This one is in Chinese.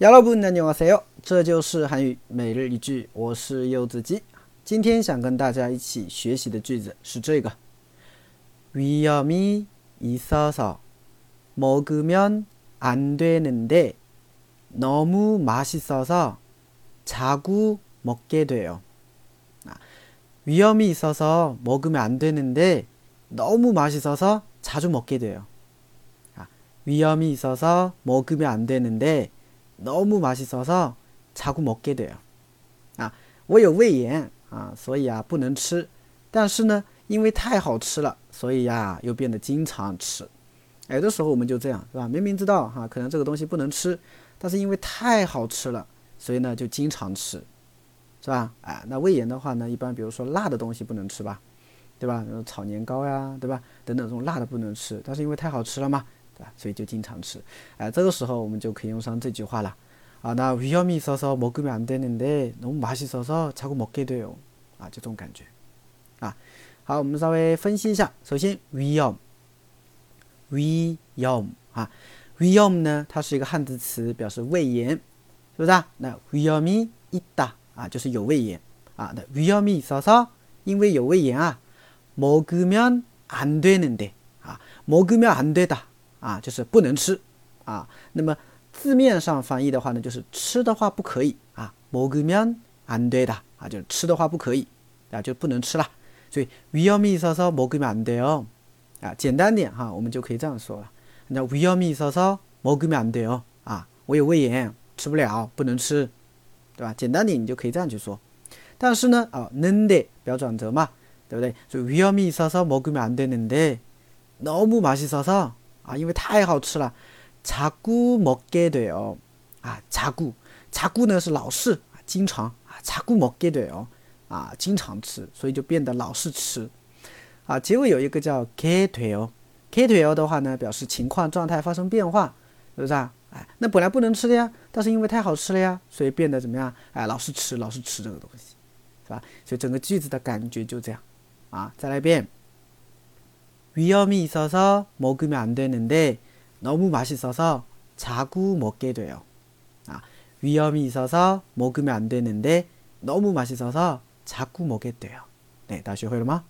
여러분안녕하세요，这就是韩语每日一句，我是柚子鸡。今天想跟大家一起学习的句子是这个：위험이있어서먹으면안되는데너무맛있어서자꾸먹게돼요啊，위험이있어서먹으면안되는데너무맛있어서자꾸먹게돼요啊，위험이있어서먹으면안되는데 너무맛있어서자꾸먹게돼요啊，我有胃炎啊，所以啊不能吃。但是呢，因为太好吃了，所以呀又变得经常吃。有的时候我们就这样，是吧？明明知道哈，可能这个东西不能吃，但是因为太好吃了，所以呢就经常吃，是吧？哎，那胃炎的话呢，一般比如说辣的东西不能吃吧，对吧？炒年糕呀，对吧？等等这种辣的不能吃，但是因为太好吃了嘛。 啊，所以就经常吃，哎，这个时候我们就可以用上这句话了。啊，那위험이있어서먹으면안되는데너무맛있어서자꾸먹게돼 요。 啊，就这种感觉。啊，好，我们稍微分析一下。首先，위 험， 위 험， 啊，위험呢，它是一个汉字词，表示胃炎，是不是啊？那위험이있 다， 啊，就是有胃炎。啊，那위험이있어 서， 因为有胃炎啊，먹으면안되는 데， 啊，먹으면안되 다。 啊，就是不能吃啊。那么字面上翻译的话呢，就是吃的话不可以啊。먹으면안되 다， 啊，就是吃的话不可以啊，就不能吃了。所以위험이있어서먹으면안돼 요。 啊，简单点哈，我们就可以这样说了。那위험이있어서먹으면안돼 요。 啊，我有胃炎，吃不了，不能吃，对吧？简单点，你就可以这样去说。但是呢，啊，는데表转折嘛，对不对？所以위험이있어서먹으면안되는데너무맛있어서 啊，因为太好吃了，자꾸먹게돼 요。 啊，자꾸 자꾸呢是老是啊，经常啊，자꾸먹게돼 요。 啊，经常吃，所以就变得老是吃。啊，结尾有一个叫게돼 요， 게돼요的话呢，表示情况状态发生变化，是不是啊？哎，那本来不能吃的呀，但是因为太好吃了呀，所以变得怎么样？哎，老是吃，老是吃这个东西，是吧？所以整个句子的感觉就这样。啊，再来一遍。 위험이 있어서 먹으면 안 되는데 너무 맛있어서 자꾸 먹게 돼요. 아, 위험이 있어서 먹으면 안 되는데 너무 맛있어서 자꾸 먹게 돼요. 네, 다시 회로마.